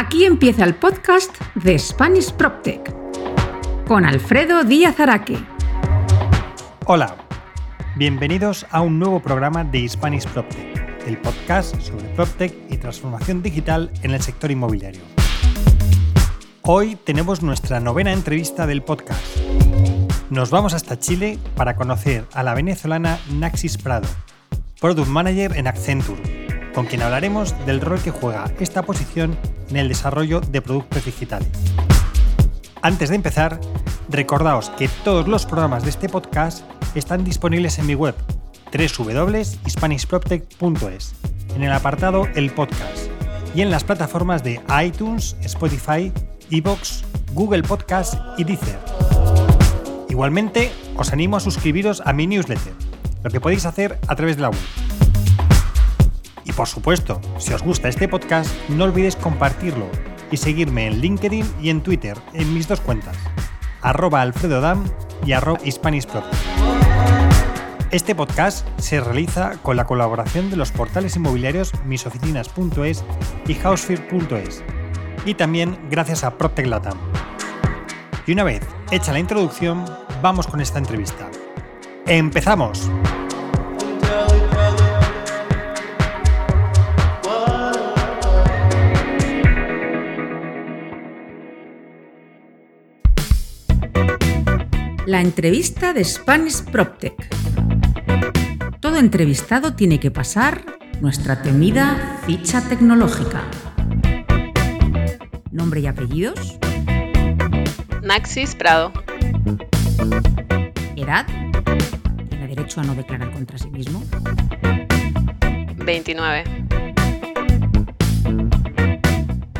Aquí empieza el podcast de Spanish PropTech con Alfredo Díaz Araque. Hola, bienvenidos a un nuevo programa de Spanish PropTech, el podcast sobre PropTech y transformación digital en el sector inmobiliario. Hoy tenemos nuestra novena entrevista del podcast. Nos vamos hasta Chile para conocer a la venezolana Naxis Prado, Product Manager en Accenture con quien hablaremos del rol que juega esta posición en el desarrollo de productos digitales. Antes de empezar, recordaos que todos los programas de este podcast están disponibles en mi web www.hispanishproptech.es, en el apartado El Podcast y en las plataformas de iTunes, Spotify, Evox, Google Podcast y Deezer. Igualmente, os animo a suscribiros a mi newsletter, lo que podéis hacer a través de la web y por supuesto, si os gusta este podcast, no olvidéis compartirlo y seguirme en LinkedIn y en Twitter en mis dos cuentas, arroba alfredodam y arroba Este podcast se realiza con la colaboración de los portales inmobiliarios misoficinas.es y housefear.es y también gracias a PropTech Latam. Y una vez hecha la introducción, vamos con esta entrevista. ¡Empezamos! La entrevista de Spanish PropTech. Todo entrevistado tiene que pasar nuestra temida ficha tecnológica. Nombre y apellidos. Naxis Prado. Edad. Tiene derecho a no declarar contra sí mismo. 29.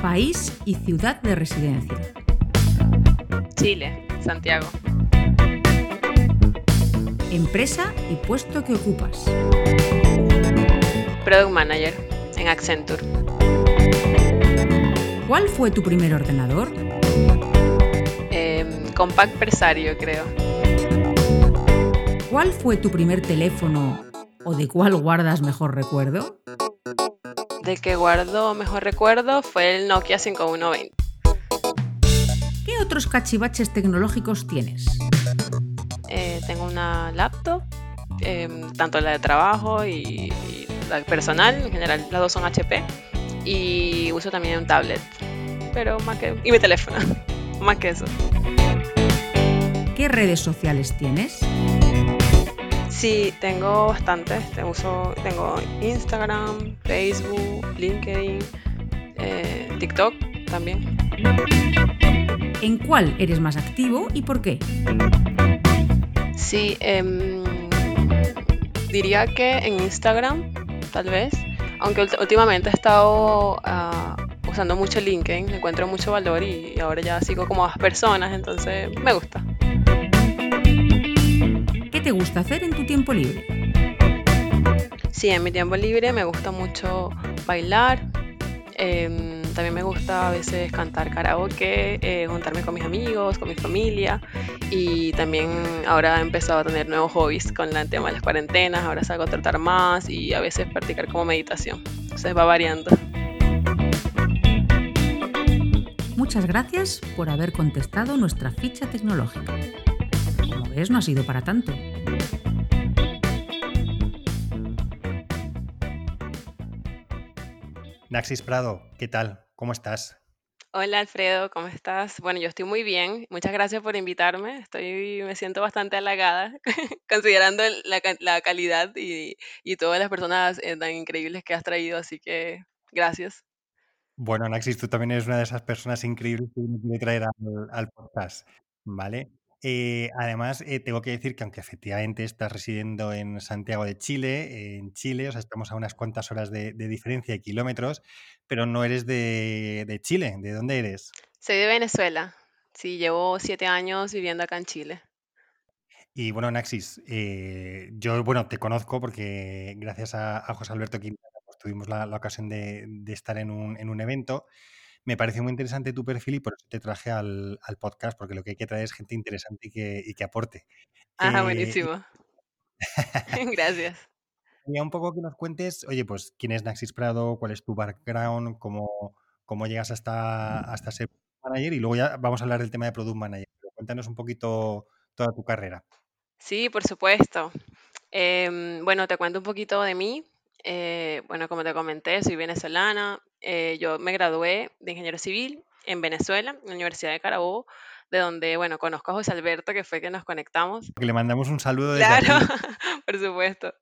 País y ciudad de residencia. Chile, Santiago. Empresa y puesto que ocupas. Product Manager en Accenture. ¿Cuál fue tu primer ordenador? Eh, Compact Presario, creo. ¿Cuál fue tu primer teléfono o de cuál guardas mejor recuerdo? Del que guardo mejor recuerdo fue el Nokia 5120. ¿Qué otros cachivaches tecnológicos tienes? Eh, tengo una laptop, em, tanto la de trabajo y, la personal, en general las dos son HP. Y uso también un tablet, pero más que... Y mi teléfono, más que eso. ¿Qué redes sociales tienes? Sí, tengo bastantes. Uso, tengo Instagram, Facebook, LinkedIn, eh, TikTok también. ¿En cuál eres más activo y por qué? Sí, em, diría que en Instagram, tal vez. Aunque últimamente he estado ah, usando mucho LinkedIn, encuentro mucho valor y ahora ya sigo como más personas, entonces me gusta. ¿Qué te gusta hacer en tu tiempo libre? Sí, en mi tiempo libre me gusta mucho bailar. Em, también me gusta a veces cantar karaoke, eh, juntarme con mis amigos, con mi familia y también ahora he empezado a tener nuevos hobbies con el tema de las cuarentenas, ahora salgo a tratar más y a veces practicar como meditación. Entonces va variando. Muchas gracias por haber contestado nuestra ficha tecnológica. Como ves, no ha sido para tanto. Naxis Prado, ¿qué tal? ¿Cómo estás? Hola Alfredo, ¿cómo estás? Bueno, yo estoy muy bien. Muchas gracias por invitarme. Estoy, me siento bastante halagada, considerando la, calidad y, todas las personas eh, tan increíbles que has traído, así que gracias. Bueno, Naxis, tú también eres una de esas personas increíbles que quiere traer al podcast, ¿vale? Eh, además, eh, tengo que decir que aunque efectivamente estás residiendo en Santiago de Chile, en Chile, o sea, estamos a unas cuantas horas de, diferencia y kilómetros, pero no eres de, Chile. ¿De dónde eres? Soy de Venezuela. Sí, llevo siete años viviendo acá en Chile. Y bueno, Naxis, eh, yo, bueno, te conozco porque gracias a, José Alberto Quintana pues, tuvimos la, ocasión de, estar en un, en un evento me pareció muy interesante tu perfil y por eso te traje al, podcast, porque lo que hay que traer es gente interesante y que, y que aporte. Ah, buenísimo. Gracias. Quería un poco que nos cuentes, oye, pues quién es Naxis Prado, cuál es tu background, cómo, cómo llegas hasta, hasta ser manager y luego ya vamos a hablar del tema de product manager. Pero cuéntanos un poquito toda tu carrera. Sí, por supuesto. Em, bueno, te cuento un poquito de mí. Eh, bueno, como te comenté, soy venezolana. Eh, yo me gradué de ingeniero civil en Venezuela, en la Universidad de Carabobo, de donde, bueno, conozco a José Alberto, que fue que nos conectamos. Que le mandamos un saludo desde Claro, aquí. por supuesto.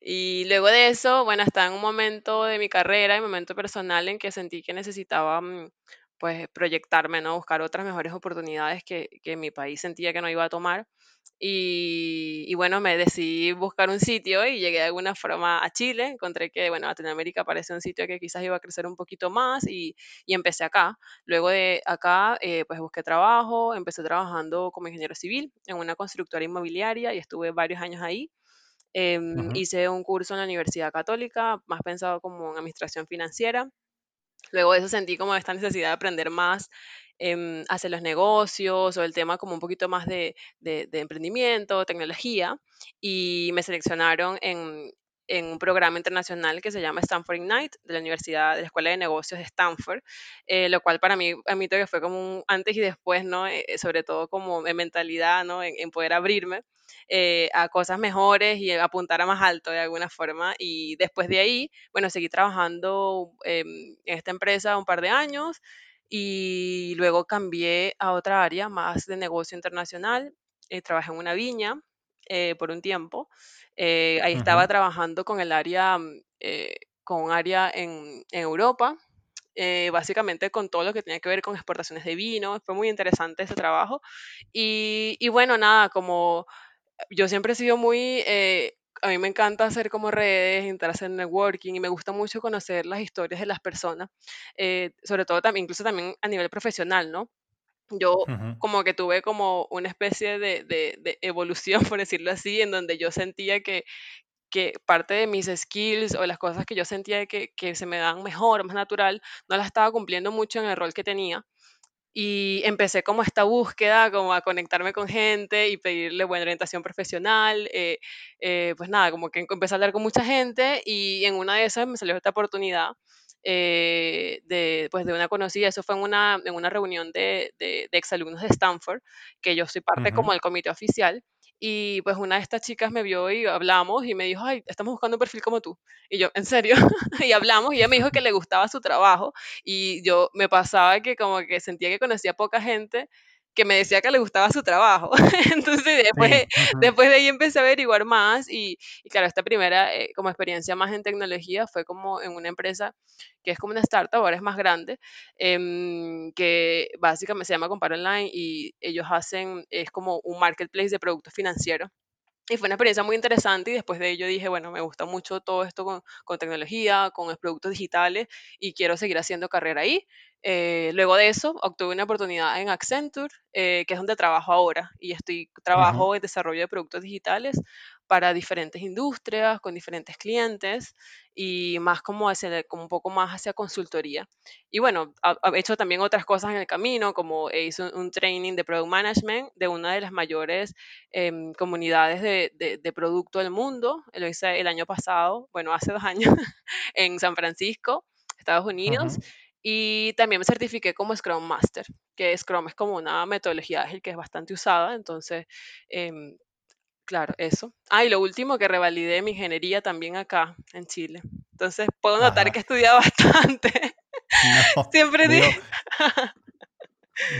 Y luego de eso, bueno, estaba en un momento de mi carrera, en un momento personal en que sentí que necesitaba, mm, pues, proyectarme, ¿no? Buscar otras mejores oportunidades que, que mi país sentía que no iba a tomar. Y, y bueno, me decidí buscar un sitio y llegué de alguna forma a Chile. Encontré que, bueno, Latinoamérica parece un sitio que quizás iba a crecer un poquito más y, y empecé acá. Luego de acá, eh, pues busqué trabajo, empecé trabajando como ingeniero civil en una constructora inmobiliaria y estuve varios años ahí. Em, hice un curso en la Universidad Católica, más pensado como en administración financiera. Luego de eso sentí como esta necesidad de aprender más em, hacia los negocios o el tema como un poquito más de, de- emprendimiento, tecnología, y me seleccionaron en, en un programa internacional que se llama Stanford Ignite de la Universidad, de la Escuela de Negocios de Stanford, eh, lo cual para mí, admito que fue como un antes y después, ¿no? Eh, eh, sobre todo como en mentalidad, ¿no? En poder abrirme eh, a cosas mejores y apuntar a más alto de alguna forma. Y después de ahí, bueno, seguí trabajando em, en esta empresa un par de años y luego cambié a otra área más de negocio internacional. Eh, trabajé en una viña eh, por un tiempo. Eh, ahí estaba ujú, trabajando con el área, mm, eh, con un área en, en Europa, eh, básicamente con todo lo que tenía que ver con exportaciones de vino. Fue muy interesante ese trabajo. Y, y bueno, nada, como yo siempre he sido muy, eh, a mí me encanta hacer como redes, entrar a hacer networking y me gusta mucho conocer las historias de las personas, eh, sobre todo también, incluso también a nivel profesional, ¿no? Yo como que tuve como una especie de, de- de evolución, por decirlo así, en donde yo sentía que, que parte de mis skills o las cosas que yo sentía que, que se me dan mejor, más natural, no las estaba cumpliendo mucho en el rol que tenía. Y empecé como esta búsqueda, como a conectarme con gente y pedirle buena orientación profesional. eh, eh, pues nada, como que empecé a hablar con mucha gente y en una de esas me salió esta oportunidad eh, de, pues de una conocida. Eso fue en una, en una reunión de, de, de exalumnos de Stanford, que yo soy parte ujú. como del comité oficial. Y pues una de estas chicas me vio y hablamos y me dijo, ay, estamos buscando un perfil como tú. Y yo, ¿en serio? y hablamos y ella me dijo que le gustaba su trabajo y yo me pasaba que como que sentía que conocía poca gente que me decía que le gustaba su trabajo. Entonces después, Sí, después de ahí empecé a averiguar más y, y claro, esta primera eh, como experiencia más en tecnología fue como en una empresa que es como una startup, ahora es más grande, em, que básicamente se llama Compare Online y ellos hacen, es como un marketplace de productos financieros y fue una experiencia muy interesante y después de ello dije, bueno, me gusta mucho todo esto con, con tecnología, con los productos digitales y quiero seguir haciendo carrera ahí. Eh, luego de eso, obtuve una oportunidad en Accenture, eh, que es donde trabajo ahora y estoy trabajo en desarrollo de productos digitales para diferentes industrias, con diferentes clientes y más como, hacia, como un poco más hacia consultoría. Y bueno, he hecho también otras cosas en el camino, como hice un, un training de Product Management de una de las mayores em, comunidades de, de, de producto del mundo. Lo hice el año pasado, bueno, hace dos años, en San Francisco, Estados Unidos. Y también me certifiqué como Scrum Master, que Scrum es como una metodología ágil que es bastante usada. Entonces, em, claro, eso. Ah, y lo último, que revalidé mi ingeniería también acá, en Chile. Entonces, puedo notar Ajá. que he estudiado bastante. No, Siempre di...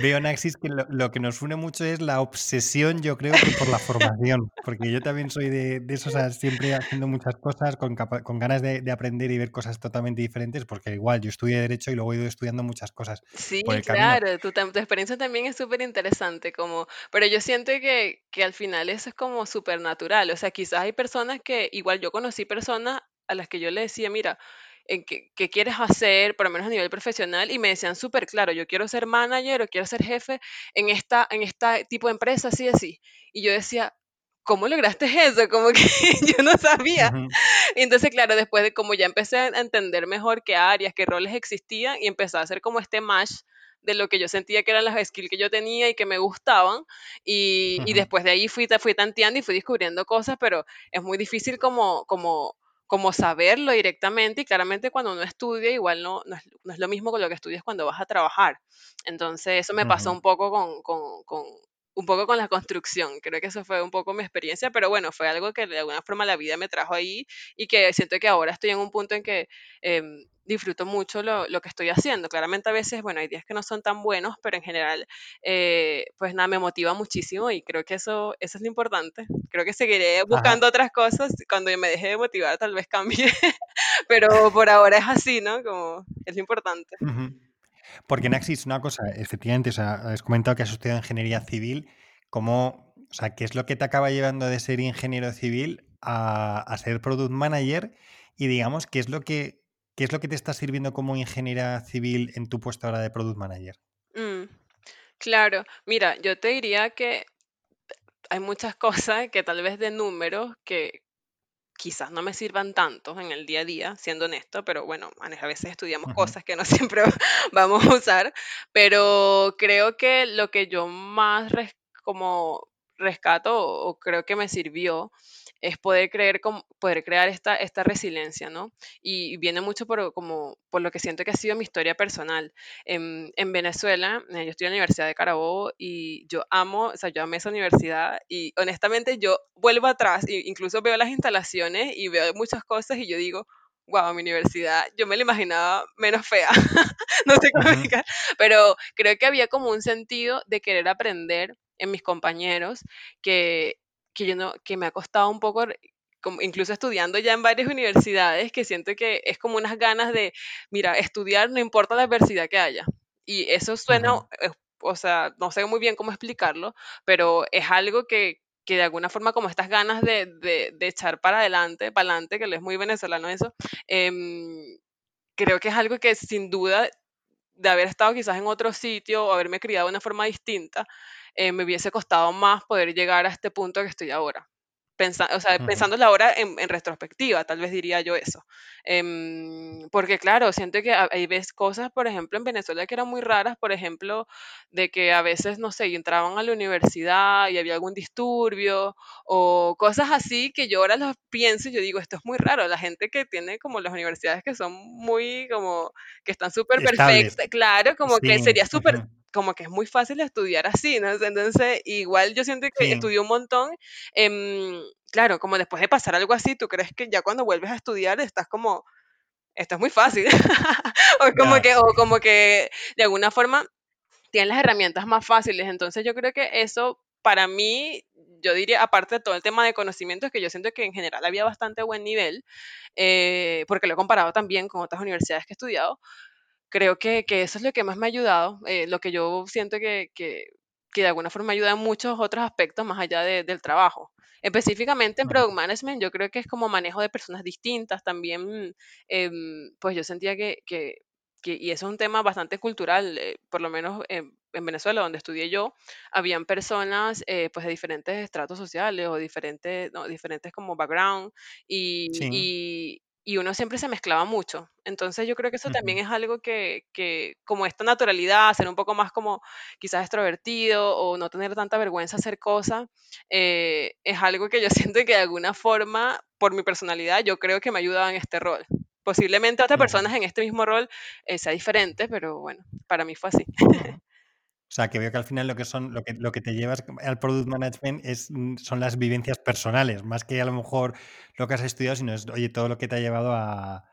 veo, Naxis, que lo, lo que nos une mucho es la obsesión, yo creo que por la formación, porque yo también soy de, de esos, o sea, siempre haciendo muchas cosas, con, con ganas de, de aprender y ver cosas totalmente diferentes, porque igual yo estudié Derecho y luego he ido estudiando muchas cosas por Sí, el claro, tu, tu experiencia también es súper interesante, como, pero yo siento que, que al final eso es como súper natural, o sea, quizás hay personas que, igual yo conocí personas a las que yo le decía, mira, eh, ¿qué, qué quieres hacer, por lo menos a nivel profesional? Y me decían súper claro, yo quiero ser manager o quiero ser jefe en esta, en este tipo de empresa, así, así. Y yo decía, ¿cómo lograste eso? Como que yo no sabía. Ujú, Y entonces, claro, después de como ya empecé a entender mejor qué áreas, qué roles existían y empecé a hacer como este match de lo que yo sentía que eran las skills que yo tenía y que me gustaban. Y, y ujú. después de ahí fui, fui tanteando y fui descubriendo cosas, pero es muy difícil como, como, como saberlo directamente y claramente cuando uno estudia igual no, no, es, lo mismo con lo que estudias cuando vas a trabajar. Entonces eso me pasó un poco con, con, un poco con la construcción. Creo que eso fue un poco mi experiencia, pero bueno, fue algo que de alguna forma la vida me trajo ahí y que siento que ahora estoy en un punto en que em, disfruto mucho lo, lo, que estoy haciendo. Claramente a veces, bueno, hay días que no son tan buenos, pero en general, eh, pues nada, me motiva muchísimo y creo que eso, eso es lo importante. Creo que seguiré buscando otras cosas. Cuando me deje de motivar, tal vez cambie, pero por ahora es así, ¿no? Como es lo importante. Porque Naxis, una cosa, efectivamente, o sea, has comentado que has estudiado ingeniería civil, ¿cómo, o sea, qué es lo que te acaba llevando de ser ingeniero civil a, a ser product manager? Y digamos, ¿qué es lo que ¿Qué es lo que te está sirviendo como ingeniera civil en tu puesto ahora de product manager? Mm, claro, mira, yo te diría que hay muchas cosas que tal vez de números que quizás no me sirvan tanto en el día a día, siendo honesto, pero bueno, a veces estudiamos cosas que no siempre vamos a usar, pero creo que lo que yo más como rescato o creo que me sirvió es poder, creer, poder crear esta, esta resiliencia, ¿no? Y viene mucho por, como, por lo que siento que ha sido mi historia personal. En, en Venezuela, eh, yo estoy en la Universidad de Carabobo y yo amo, o sea, yo amé esa universidad y honestamente yo vuelvo atrás, e incluso veo las instalaciones y veo muchas cosas y yo digo, wow, mi universidad, yo me la imaginaba menos fea, no sé cómo explicar, pero creo que había como un sentido de querer aprender en mis compañeros que que yo no, que me ha costado un poco, como incluso estudiando ya en varias universidades, que siento que es como unas ganas de, mira, estudiar no importa la adversidad que haya. Y eso suena, eh, o sea, no sé muy bien cómo explicarlo, pero es algo que, que de alguna forma como estas ganas de, de, de echar para adelante, para adelante, que es muy venezolano eso, em, creo que es algo que sin duda de haber estado quizás en otro sitio o haberme criado de una forma distinta, eh, me hubiese costado más poder llegar a este punto que estoy ahora. o sea, pensando ahora en, en, retrospectiva, tal vez diría yo eso. Em, porque claro, siento que hay veces cosas, por ejemplo, en Venezuela que eran muy raras, por ejemplo, de que a veces, no sé, entraban a la universidad y había algún disturbio o cosas así que yo ahora los pienso y yo digo, esto es muy raro. La gente que tiene como las universidades que son muy, como, que están súper perfectas, claro, como que sería súper como que es muy fácil estudiar así, ¿no? Entonces, igual yo siento que estudié un montón. Em, claro, como después de pasar algo así, tú crees que ya cuando vuelves a estudiar estás como, esto es muy fácil. o, como que, o como que de alguna forma tienes las herramientas más fáciles. Entonces, yo creo que eso para mí, yo diría, aparte de todo el tema de conocimientos, que yo siento que en general había bastante buen nivel, eh, porque lo he comparado también con otras universidades que he estudiado, creo que, que, eso es lo que más me ha ayudado, eh, lo que yo siento que, que, que, de alguna forma ayuda en muchos otros aspectos más allá de, del trabajo. Específicamente en Product Management, yo creo que es como manejo de personas distintas. También, eh, pues yo sentía que, que, y eso es un tema bastante cultural, eh, por lo menos en, en, Venezuela, donde estudié yo, habían personas eh, pues de diferentes estratos sociales o diferentes, no, diferentes como background y, y, y uno siempre se mezclaba mucho. Entonces yo creo que eso también es algo que, que, como esta naturalidad, ser un poco más como quizás extrovertido o no tener tanta vergüenza hacer cosas, eh, es algo que yo siento que de alguna forma, por mi personalidad, yo creo que me ayudaba en este rol. Posiblemente otras personas en este mismo rol eh, sea diferente, pero bueno, para mí fue así. O sea, que veo que al final lo que son, lo que, lo que te llevas al product management es, mm, son las vivencias personales, más que a lo mejor lo que has estudiado, sino es, oye, todo lo que te ha llevado a,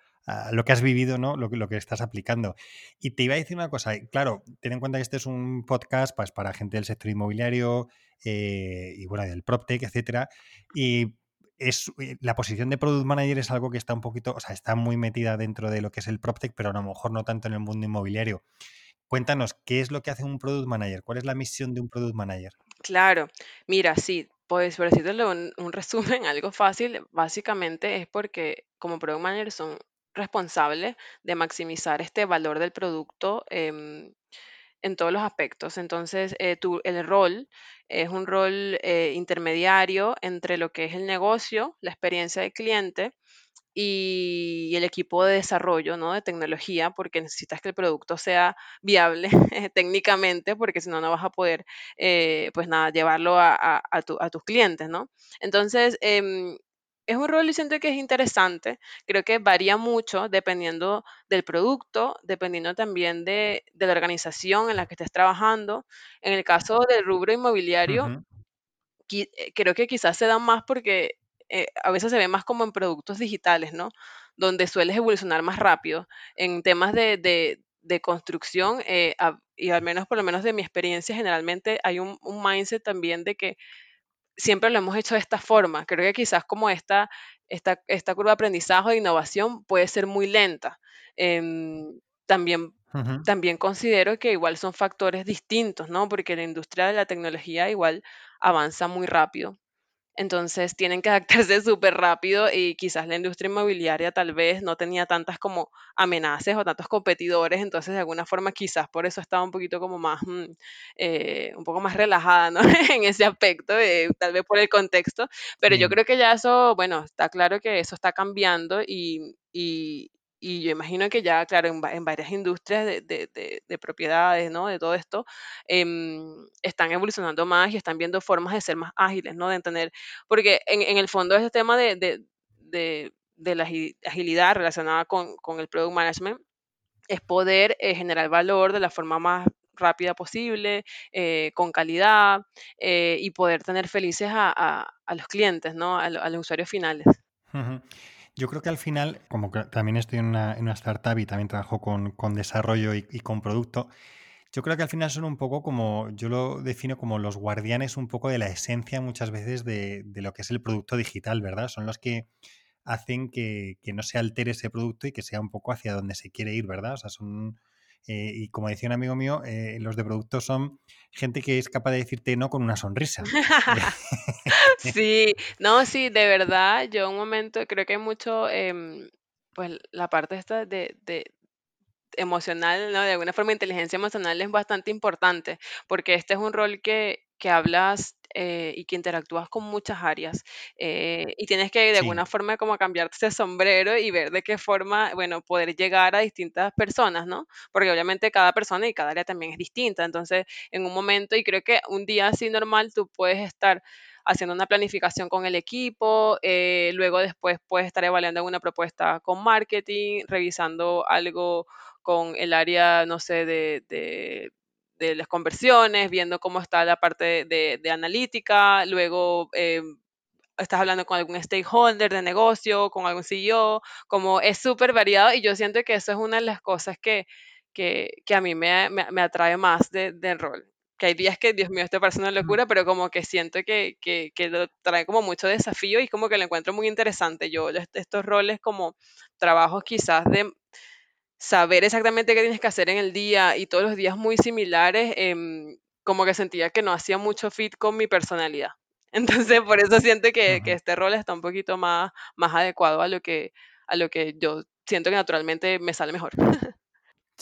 lo que has vivido, ¿no? Lo, lo, que estás aplicando. Y te iba a decir una cosa, claro, ten en cuenta que este es un podcast pues, para gente del sector inmobiliario eh, y bueno, del PropTech, etcétera. Y es, eh, la posición de product manager es algo que está un poquito, o sea, está muy metida dentro de lo que es el PropTech, pero a lo mejor no tanto en el mundo inmobiliario. Cuéntanos, ¿qué es lo que hace un product manager? ¿Cuál es la misión de un product manager? Claro, mira, sí, pues por decirte un, un resumen, algo fácil, básicamente es porque como product manager son responsables de maximizar este valor del producto em, en todos los aspectos. Entonces, eh, el rol es un rol eh, intermediario entre lo que es el negocio, la experiencia del cliente y el equipo de desarrollo, ¿no? De tecnología, porque necesitas que el producto sea viable técnicamente, porque si no, no vas a poder, eh, pues nada, llevarlo a, a, tus clientes, ¿no? Entonces, em, es un rol y siento que es interesante. Creo que varía mucho dependiendo del producto, dependiendo también de, de la organización en la que estés trabajando. En el caso del rubro inmobiliario, Ujú, qui- eh, creo que quizás se dan más porque eh, a veces se ve más como en productos digitales, ¿no? Donde sueles evolucionar más rápido. En temas de, de- de construcción, eh, a- y al menos por lo menos de mi experiencia, generalmente hay un, un mindset también de que siempre lo hemos hecho de esta forma. Creo que quizás como esta, esta, esta curva de aprendizaje o de innovación puede ser muy lenta. Em, también, también considero que igual son factores distintos, ¿no? Porque la industria de la tecnología igual avanza muy rápido. Entonces tienen que adaptarse súper rápido y quizás la industria inmobiliaria tal vez no tenía tantas como amenazas o tantos competidores, entonces de alguna forma quizás por eso estaba un poquito como más, mm, eh, un poco más relajada, ¿no? En ese aspecto, eh, tal vez por el contexto, pero yo creo que ya eso, bueno, está claro que eso está cambiando y, y, y yo imagino que ya, claro, en, en varias industrias de, de- de- de propiedades, ¿no? De todo esto, em, están evolucionando más y están viendo formas de ser más ágiles, ¿no? De tener porque en, en el fondo ese tema de, la agi- agilidad relacionada con, con el product management es poder eh, generar valor de la forma más rápida posible, eh, con calidad eh, y poder tener felices a, a- los clientes, ¿no? A, a los usuarios finales. Yo creo que al final, como que también estoy en una, en una startup y también trabajo con, con desarrollo y, y con producto, yo creo que al final son un poco como, yo lo defino como los guardianes un poco de la esencia muchas veces de, de lo que es el producto digital, ¿verdad? Son los que hacen que, que no se altere ese producto y que sea un poco hacia donde se quiere ir, ¿verdad? O sea, son, eh, y como decía un amigo mío, eh, los de producto son gente que es capaz de decirte no con una sonrisa. Sí, no, sí, de verdad, yo un momento creo que mucho, em, pues la parte esta de, de, emocional, ¿no? De alguna forma, inteligencia emocional es bastante importante, porque este es un rol que, que hablas eh, y que interactúas con muchas áreas eh, y tienes que de Sí. alguna forma como cambiarte ese sombrero y ver de qué forma, bueno, poder llegar a distintas personas, ¿no? Porque obviamente cada persona y cada área también es distinta, entonces en un momento y creo que un día así normal tú puedes estar haciendo una planificación con el equipo, eh, luego después puedes estar evaluando una propuesta con marketing, revisando algo con el área, no sé, de, de, de las conversiones, viendo cómo está la parte de, de analítica, luego eh, estás hablando con algún stakeholder de negocio, con algún CEO, como es súper variado y yo siento que eso es una de las cosas que, que, que a mí me, me, me atrae más de- del rol. Que hay días que, Dios mío, esto parece una locura, pero como que siento que, que, que lo trae como mucho desafío y como que lo encuentro muy interesante. Yo est- estos roles como trabajos quizás de saber exactamente qué tienes que hacer en el día y todos los días muy similares, em, como que sentía que no hacía mucho fit con mi personalidad. Entonces, por eso siento que, que este rol está un poquito más, más adecuado a lo que, a lo que yo siento que naturalmente me sale mejor.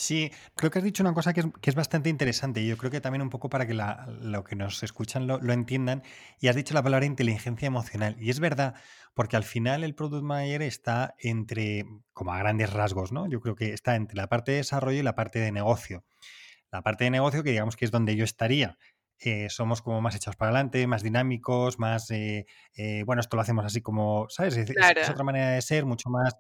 Sí, creo que has dicho una cosa que es, que es bastante interesante y yo creo que también un poco para que la- lo que nos escuchan lo, lo entiendan y has dicho la palabra inteligencia emocional y es verdad porque al final el product manager está entre, como a grandes rasgos, ¿no? Yo creo que está entre la parte de desarrollo y la parte de negocio. La parte de negocio que digamos que es donde yo estaría. eh, somos como más echados para adelante, más dinámicos, más, eh, eh, bueno, esto lo hacemos así como, ¿sabes? Es, es- es Claro, otra manera de ser, mucho más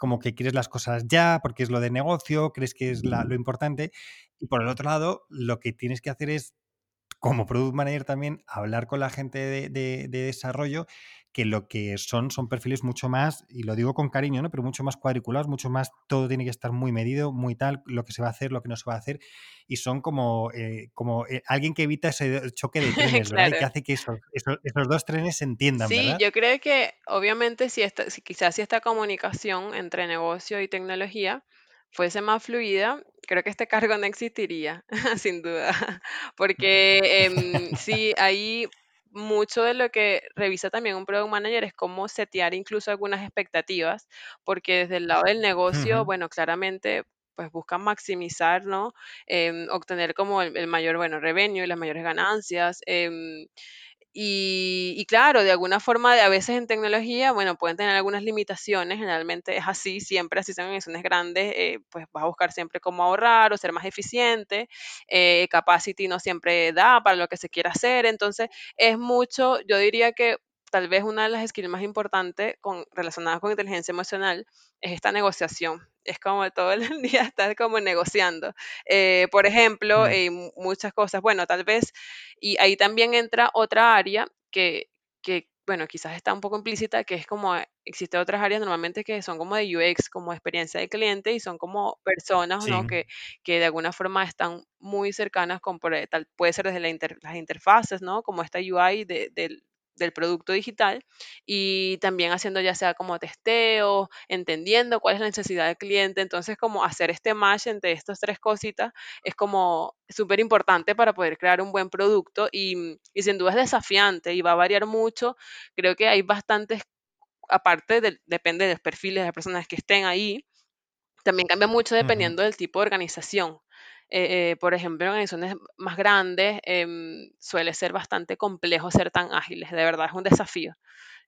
como que quieres las cosas ya, porque es lo de negocio, crees que es la- lo importante. Y por el otro lado, lo que tienes que hacer es, como product manager también, hablar con la gente de, de- de desarrollo, que lo que son son perfiles mucho más, y lo digo con cariño, ¿no? Pero mucho más cuadriculados, mucho más, todo tiene que estar muy medido, muy tal, lo que se va a hacer, lo que no se va a hacer, y son como, eh, como eh, alguien que evita ese choque de trenes, ¿verdad? Y que hace que esos, esos, esos dos trenes se entiendan, Sí, ¿verdad? yo creo que obviamente si esta, si quizás si esta comunicación entre negocio y tecnología fuese más fluida, creo que este cargo no existiría, sin duda, porque em, sí, hay mucho de lo que revisa también un product manager es cómo setear incluso algunas expectativas, porque desde el lado del negocio, bueno, claramente pues buscan maximizar, ¿no? Em, obtener como el, el mayor, bueno, revenue, las mayores ganancias. em, y, y claro, de alguna forma, a veces en tecnología, bueno, pueden tener algunas limitaciones, generalmente es así, siempre así son organizaciones grandes, eh, pues vas a buscar siempre cómo ahorrar o ser más eficiente, eh, capacity no siempre da para lo que se quiera hacer, entonces es mucho, yo diría que tal vez una de las skills más importantes con, relacionadas con inteligencia emocional es esta negociación. Es como todo el día estar como negociando. Eh, por ejemplo, eh, muchas cosas. Bueno, tal vez, y ahí también entra otra área que, que, bueno, quizás está un poco implícita, que es como eh, existen otras áreas normalmente que son como de UX, como experiencia de cliente, y son como personas, sí, ¿no? Que, que de alguna forma están muy cercanas con, por, eh, tal, puede ser desde la inter- las interfaces, ¿no? Como esta UI de- del del producto digital y también haciendo ya sea como testeo, entendiendo cuál es la necesidad del cliente. Entonces, como hacer este match entre estas tres cositas es como súper importante para poder crear un buen producto y, y sin duda es desafiante y va a variar mucho. Creo que hay bastantes, aparte del- depende de los perfiles de las personas que estén ahí, también cambia mucho dependiendo del tipo de organización. Eh, eh, por ejemplo, en organizaciones más grandes em, suele ser bastante complejo ser tan ágiles, de verdad es un desafío.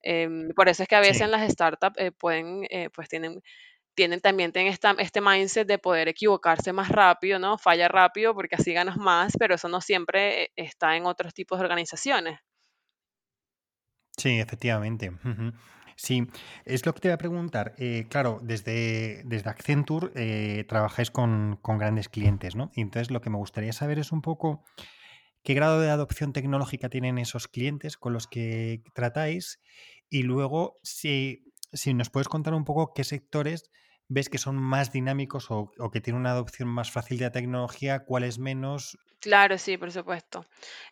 Em, por eso es que a veces sí. las startups eh, pueden, eh, pues tienen, tienen también tienen esta, este mindset de poder equivocarse más rápido, ¿no? Falla rápido porque así ganas más, pero eso no siempre eh, está en otros tipos de organizaciones. Sí, efectivamente. ujú. Sí, es lo que te voy a preguntar. Eh, claro, desde, desde Accenture eh, trabajáis con, con grandes clientes, ¿no? Y entonces lo que me gustaría saber es un poco qué grado de adopción tecnológica tienen esos clientes con los que tratáis y luego si, si nos puedes contar un poco qué sectores ves que son más dinámicos o, o que tienen una adopción más fácil de la tecnología, cuáles menos. Claro, sí, por supuesto.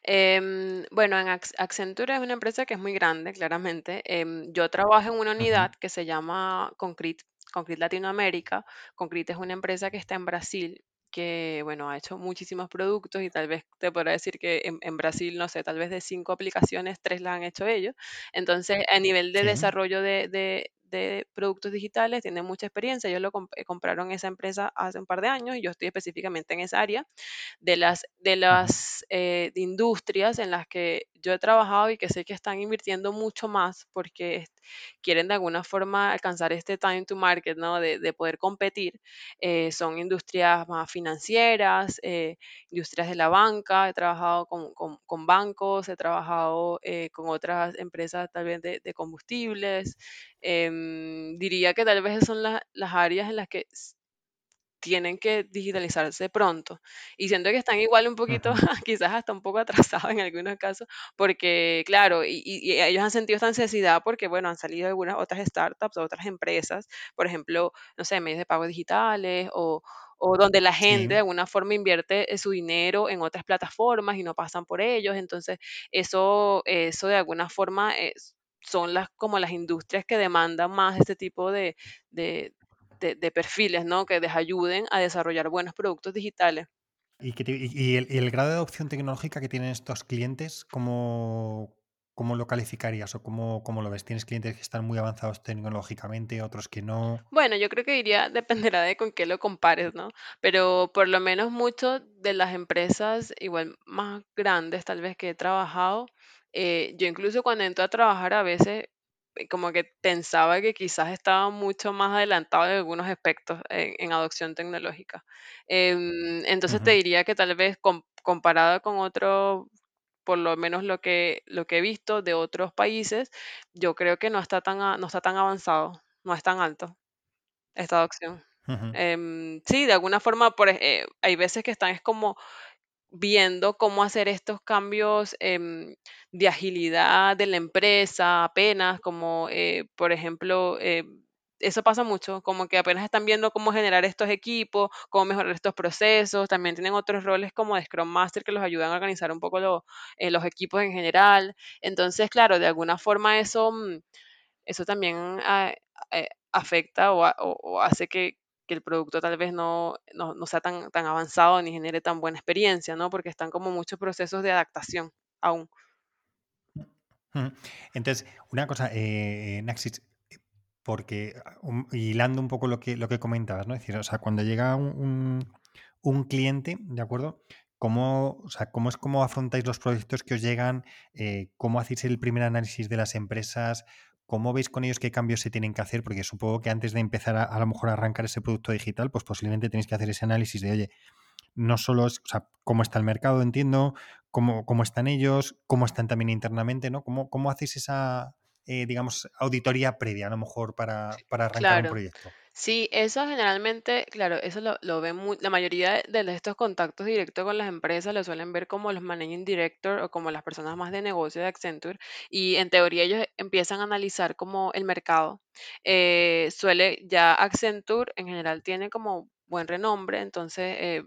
Em, bueno, en Acc- Accenture es una empresa que es muy grande, claramente. Em, yo trabajo en una Ujú, unidad que se llama Concrete, Concrete Latinoamérica. Concrete es una empresa que está en Brasil, que, bueno, ha hecho muchísimos productos y tal vez te podrá decir que en, en Brasil, no sé, tal vez de cinco aplicaciones, tres las han hecho ellos. Entonces, a nivel de Sí. desarrollo de, de- de productos digitales, tienen mucha experiencia. Ellos lo comp- compraron esa empresa hace un par de años y yo estoy específicamente en esa área de las, de las eh, de industrias en las que yo he trabajado y que sé que están invirtiendo mucho más porque quieren de alguna forma alcanzar este time to market, ¿no? De, de poder competir. Eh, son industrias más financieras, eh, industrias de la banca, he trabajado con, con- con bancos, he trabajado eh, con otras empresas tal vez de, de combustibles. Em, diría que tal vez esas son la- las áreas en las que tienen que digitalizarse pronto. Y siento que están igual un poquito, quizás hasta un poco atrasados en algunos casos, porque claro, y, y- ellos han sentido esta necesidad porque, bueno, han salido algunas otras startups o otras empresas, por ejemplo, no sé, medios de pago digitales o, o donde la gente de Sí. alguna forma invierte eh, su dinero en otras plataformas y no pasan por ellos. Entonces, eso, eso de alguna forma es- son las como las industrias que demandan más este tipo de, de, de, de perfiles, ¿no? Que les ayuden a desarrollar buenos productos digitales. ¿Y, que te- y- el, el grado de adopción tecnológica que tienen estos clientes, cómo, cómo lo calificarías o cómo, cómo lo ves? ¿Tienes clientes que están muy avanzados tecnológicamente, otros que no? Bueno, yo creo que diría, dependerá de con qué lo compares, ¿no? Pero por lo menos muchas de las empresas, igual más grandes tal vez que he trabajado, eh, yo incluso cuando entro a trabajar a veces eh, como que pensaba que quizás estaba mucho más adelantado en algunos aspectos en, en adopción tecnológica. Em, entonces te diría que tal vez com- comparado con otros, por lo menos lo que, lo que he visto de otros países, yo creo que no está tan, a- no está tan avanzado, no es tan alto. Esta adopción. Em, sí, de alguna forma, por, ej- eh, hay veces que están es como viendo cómo hacer estos cambios em, de agilidad de la empresa apenas, como eh, por ejemplo, eh, eso pasa mucho, como que apenas están viendo cómo generar estos equipos, cómo mejorar estos procesos, también tienen otros roles como de Scrum Master que los ayudan a organizar un poco eh, los equipos en general. Entonces, claro, de alguna forma eso... mm, eso también ah, afecta o hace que, que el producto tal vez no, no, no sea tan, tan avanzado ni genere tan buena experiencia, ¿no? Porque están como muchos procesos de adaptación aún. Entonces, una cosa, eh, Naxis, eh, porque ah, hilando un poco lo que, lo que comentabas, ¿no? Es decir, o sea, cuando llega un, un- un cliente, ¿de acuerdo? ¿Cómo, o sea, cómo es cómo afrontáis los proyectos que os llegan? Eh, ¿Cómo hacéis el primer análisis de las empresas? ¿Cómo veis con ellos qué cambios se tienen que hacer? Porque supongo que antes de empezar a, a lo mejor a arrancar ese producto digital, pues posiblemente tenéis que hacer ese análisis de, oye, no solo es, o sea, cómo está el mercado, entiendo, cómo, cómo están ellos, cómo están también internamente, ¿no? ¿Cómo, cómo hacéis esa, eh, digamos, auditoría previa, a lo mejor, para, para arrancar un proyecto. Sí, eso generalmente, claro, eso lo, lo ven la mayoría de, de estos contactos directos con las empresas lo suelen ver como los managing director o como las personas más de negocio de Accenture y en teoría ellos empiezan a analizar como el mercado. Eh, suele ya Accenture en general tiene como buen renombre, entonces eh,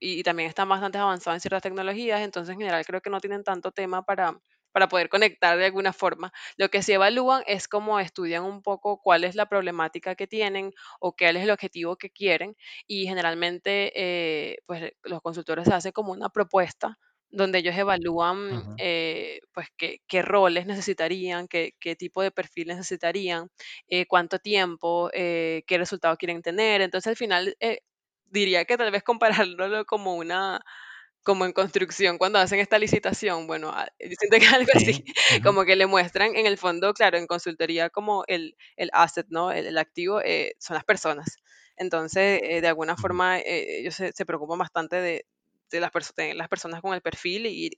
y, y también están bastante avanzados en ciertas tecnologías, entonces en general creo que no tienen tanto tema para para poder conectar de alguna forma. Lo que sí evalúan es cómo estudian un poco cuál es la problemática que tienen o cuál es el objetivo que quieren y generalmente eh, pues los consultores hacen como una propuesta donde ellos evalúan eh, pues qué, qué roles necesitarían, qué, qué tipo de perfil necesitarían, eh, cuánto tiempo, eh, qué resultado quieren tener. Entonces al final diría que tal vez compararlo como una como en construcción cuando hacen esta licitación, bueno, ah, siento que algo así, como que le muestran en el fondo, claro, en consultoría como el, el asset, ¿no? El, el activo eh, son las personas. Entonces, eh, de alguna forma, eh, ellos se, se preocupan bastante de, de las, perso- de las personas con el perfil y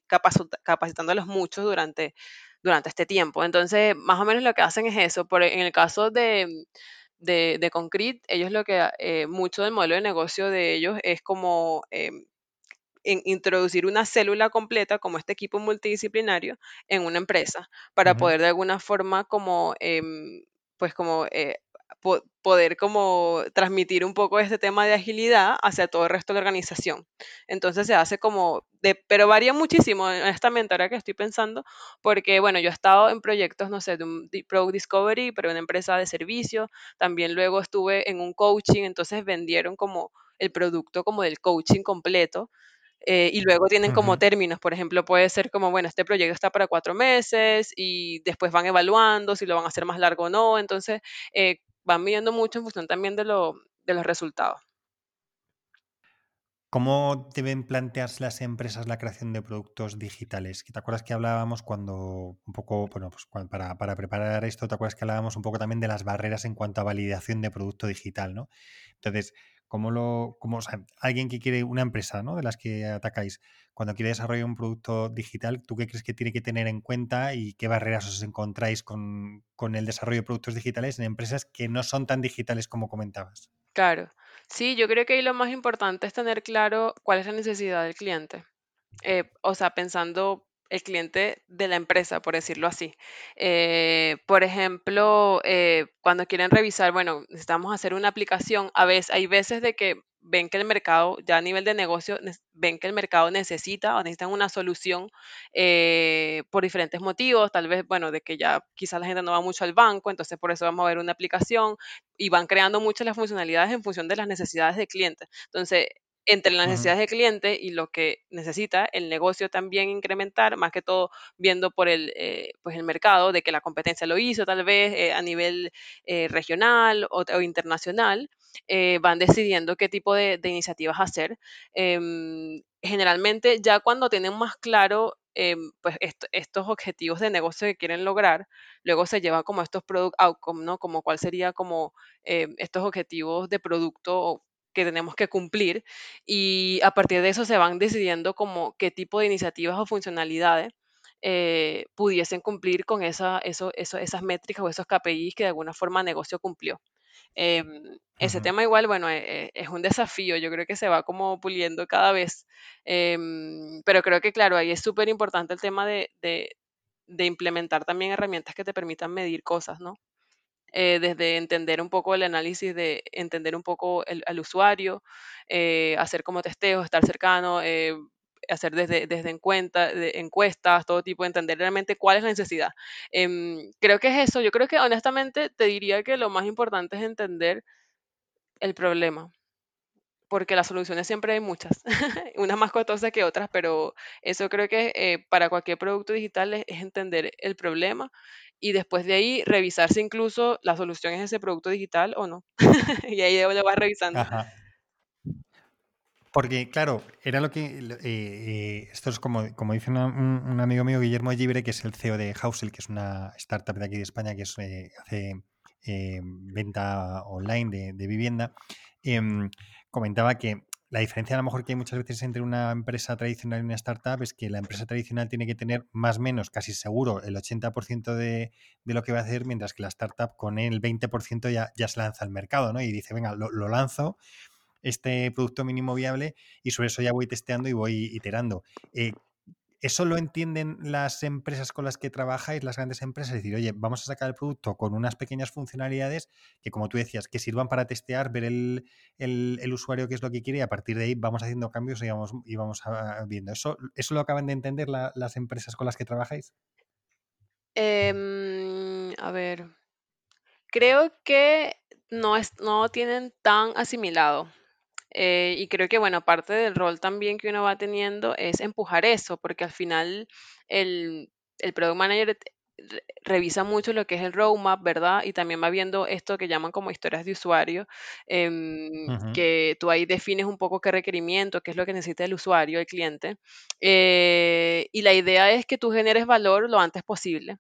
capacitándolos mucho durante, durante este tiempo. Entonces, más o menos lo que hacen es eso. Por, en el caso de, de, de Concrete, ellos lo que, eh, mucho del modelo de negocio de ellos es como... em, en introducir una célula completa como este equipo multidisciplinario en una empresa para Ujú, poder de alguna forma como em, pues como eh, po- poder como transmitir un poco este tema de agilidad hacia todo el resto de la organización. Entonces se hace como de, pero varía muchísimo honestamente ahora que estoy pensando, porque bueno, yo he estado en proyectos, no sé, de un Product Discovery, pero una empresa de servicio, también luego estuve en un coaching, entonces vendieron como el producto como del coaching completo eh, y luego tienen como términos, por ejemplo, puede ser como, bueno, este proyecto está para cuatro meses y después van evaluando si lo van a hacer más largo o no, entonces eh, van midiendo mucho en función también de, lo, de los resultados. ¿Cómo deben plantearse las empresas la creación de productos digitales? ¿Te acuerdas que hablábamos cuando un poco, bueno, pues para, para preparar esto, ¿te acuerdas que hablábamos un poco también de las barreras en cuanto a validación de producto digital, ¿no? Entonces, ¿cómo lo, cómo, alguien que quiere, una empresa, ¿no? De las que atacáis, cuando quiere desarrollar un producto digital, ¿tú qué crees que tiene que tener en cuenta y qué barreras os encontráis con, con el desarrollo de productos digitales en empresas que no son tan digitales como comentabas? Claro. Sí, yo creo que ahí lo más importante es tener claro cuál es la necesidad del cliente. eh, o sea, pensando el cliente de la empresa, por decirlo así. Eh, por ejemplo, eh, cuando quieren revisar, bueno, necesitamos hacer una aplicación, a veces, hay veces de que ven que el mercado, ya a nivel de negocio, ven que el mercado necesita o necesitan una solución eh, por diferentes motivos, tal vez, bueno, de que ya quizás la gente no va mucho al banco, entonces por eso vamos a ver una aplicación y van creando muchas las funcionalidades en función de las necesidades del cliente. Entonces, entre las necesidades del cliente y lo que necesita el negocio también incrementar, más que todo viendo por el, eh, pues el mercado, de que la competencia lo hizo tal vez eh, a nivel eh, regional o, o internacional, van decidiendo qué tipo de, de iniciativas hacer. Em, generalmente ya cuando tienen más claro em, pues est- estos objetivos de negocio que quieren lograr, luego se llevan como estos product outcomes, ¿no? Como cuál sería como em, estos objetivos de producto que tenemos que cumplir y a partir de eso se van decidiendo como qué tipo de iniciativas o funcionalidades eh, pudiesen cumplir con esa, eso, eso- esas métricas o esos KPIs que de alguna forma negocio cumplió. Em, ese ujú. tema igual, bueno, e- e- es un desafío, yo creo que se va como puliendo cada vez, Em, pero creo que claro, ahí es súper importante el tema de, de de implementar también herramientas que te permitan medir cosas, ¿no? Eh, desde entender un poco el análisis de entender un poco el, al usuario, eh, hacer como testeos, estar cercano, eh, hacer desde, desde encuenta- de- encuestas, todo tipo, entender realmente cuál es la necesidad. Em, creo que es eso, yo creo que honestamente te diría que lo más importante es entender el problema porque las soluciones siempre hay muchas, unas más costosas que otras, pero eso creo que eh, para cualquier producto digital es, entender el problema y después de ahí revisar si incluso la solución es ese producto digital o no. y ahí lo vas revisando. Porque, claro, era lo que. eh, eh, esto es como, como dice un, amigo mío, Guillermo Gibre, que es el CEO de Housel, que es una startup de aquí de España que hace venta online de, de vivienda. Comentaba que la diferencia a lo mejor que hay muchas veces entre una empresa tradicional y una startup es que la empresa tradicional tiene que tener más o menos, casi seguro, el 80% de, de, lo que va a hacer, mientras que la startup con el 20% ya, ya se lanza al mercado, ¿no? Y dice, venga, lo, lo lanzo este producto mínimo viable y sobre eso ya voy testeando y voy iterando. Eh, ¿Eso lo entienden las empresas con las que trabajáis, las grandes empresas? Es decir, oye, vamos a sacar el producto con unas pequeñas funcionalidades que, como tú decías, que sirvan para testear, ver el, el, usuario qué es lo que quiere y a partir de ahí vamos haciendo cambios y vamos, y vamos viendo. ¿Eso, ¿Eso lo acaban de entender las empresas con las que trabajáis? Em, a ver, creo que no, es, no tienen tan asimilado. Eh, y creo que, bueno, parte del rol también que uno va teniendo es empujar eso, porque al final el, el product manager revisa mucho lo que es el roadmap, ¿verdad? Y también va viendo esto que llaman como historias de usuario, em, que tú ahí defines un poco qué requerimiento, qué es lo que necesita el usuario, el cliente. Eh, y la idea es que tú generes valor lo antes posible.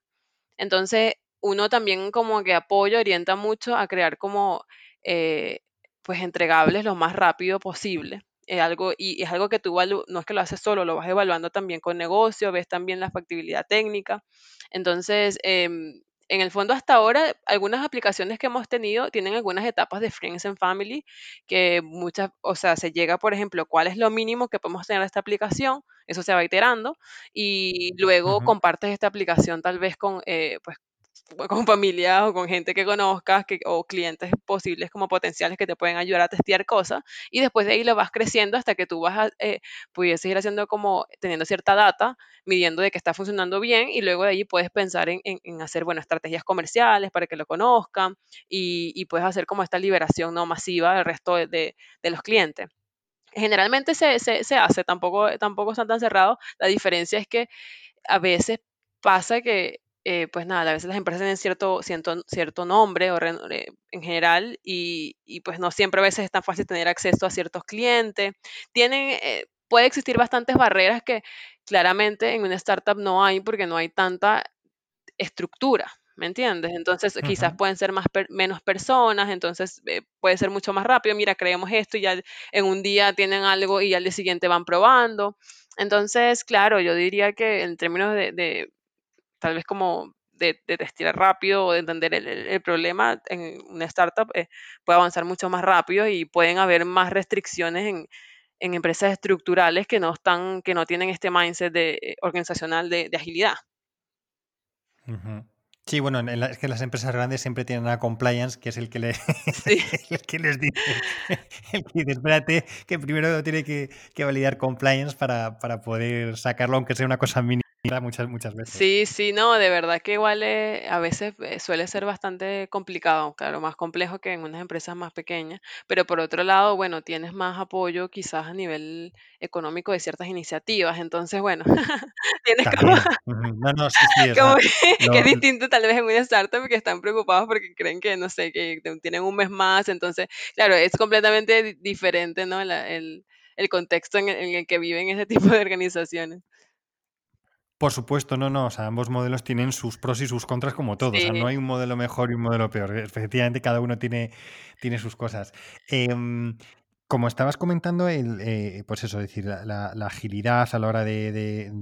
Entonces, uno también como que apoya, orienta mucho a crear como eh, pues entregables lo más rápido posible. Es algo, y es algo que tú no es que lo haces solo, lo vas evaluando también con negocio, ves también la factibilidad técnica. Entonces, em, en el fondo hasta ahora, algunas aplicaciones que hemos tenido tienen algunas etapas de Friends and Family, que muchas, o sea, se llega, por ejemplo, cuál es lo mínimo que podemos tener esta aplicación, eso se va iterando, y luego compartes esta aplicación tal vez con, eh, pues, con familia o con gente que conozcas que, o clientes posibles como potenciales que te pueden ayudar a testear cosas y después de ahí lo vas creciendo hasta que tú vas a, eh, pudieses ir haciendo como teniendo cierta data, midiendo de que está funcionando bien y luego de ahí puedes pensar en, en, hacer, bueno, estrategias comerciales para que lo conozcan y, y, puedes hacer como esta liberación no masiva del resto de, de, los clientes generalmente se, se, se, hace, tampoco, tampoco están tan cerrados. La diferencia es que a veces pasa que eh, pues nada, a veces las empresas tienen cierto, cierto, cierto nombre o eh, en general y, y, pues no siempre a veces es tan fácil tener acceso a ciertos clientes. Tienen, eh, puede existir bastantes barreras que claramente en una startup no hay porque no hay tanta estructura. ¿Me entiendes? Entonces quizás pueden ser más menos personas, entonces puede ser mucho más rápido. Mira, creemos esto y ya en un día tienen algo y al día siguiente van probando. Entonces, claro, yo diría que en términos de tal vez como de, de testear rápido o de entender el, problema en una startup eh, puede avanzar mucho más rápido y pueden haber más restricciones en, en empresas estructurales que no están, que no tienen este mindset de, eh, organizacional de, agilidad. Sí, bueno, es que las empresas grandes siempre tienen una compliance, que es el que, le, el que les dice, el que dice, espérate, que primero tiene que, que validar compliance para, para, poder sacarlo, aunque sea una cosa mínima muchas, muchas veces. Sí, sí, no, de verdad que igual eh, a veces eh, suele ser bastante complicado, claro, más complejo que en unas empresas más pequeñas, pero por otro lado, bueno, tienes más apoyo quizás a nivel económico de ciertas iniciativas, entonces, bueno, tienes como, No, no, sí, sí, como que, es distinto tal vez en una startup que están preocupados porque creen que, no sé, que tienen un mes más, entonces, claro, es completamente diferente, ¿no? el, el contexto en en el que viven ese tipo de organizaciones. Por supuesto, no, no. O sea, ambos modelos tienen sus pros y sus contras como todos. O sea, no hay un modelo mejor y un modelo peor. Efectivamente, cada uno tiene, tiene sus cosas. Em, como estabas comentando, el, eh, pues eso, decir, la, agilidad a la hora de,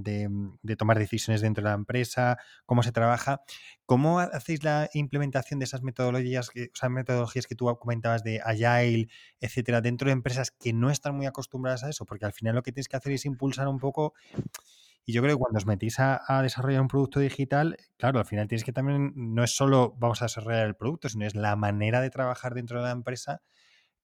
tomar decisiones dentro de la empresa, cómo se trabaja, ¿cómo hacéis la implementación de esas metodologías, esas metodologías que tú comentabas de Agile, etcétera, dentro de empresas que no están muy acostumbradas a eso? Porque al final lo que tienes que hacer es impulsar un poco y yo creo que cuando os metís a, desarrollar un producto digital, claro, al final tienes que también, no es solo vamos a desarrollar el producto, sino es la manera de trabajar dentro de la empresa